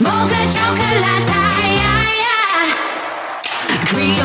Mocha chocolate, yeah, yeah. Creole.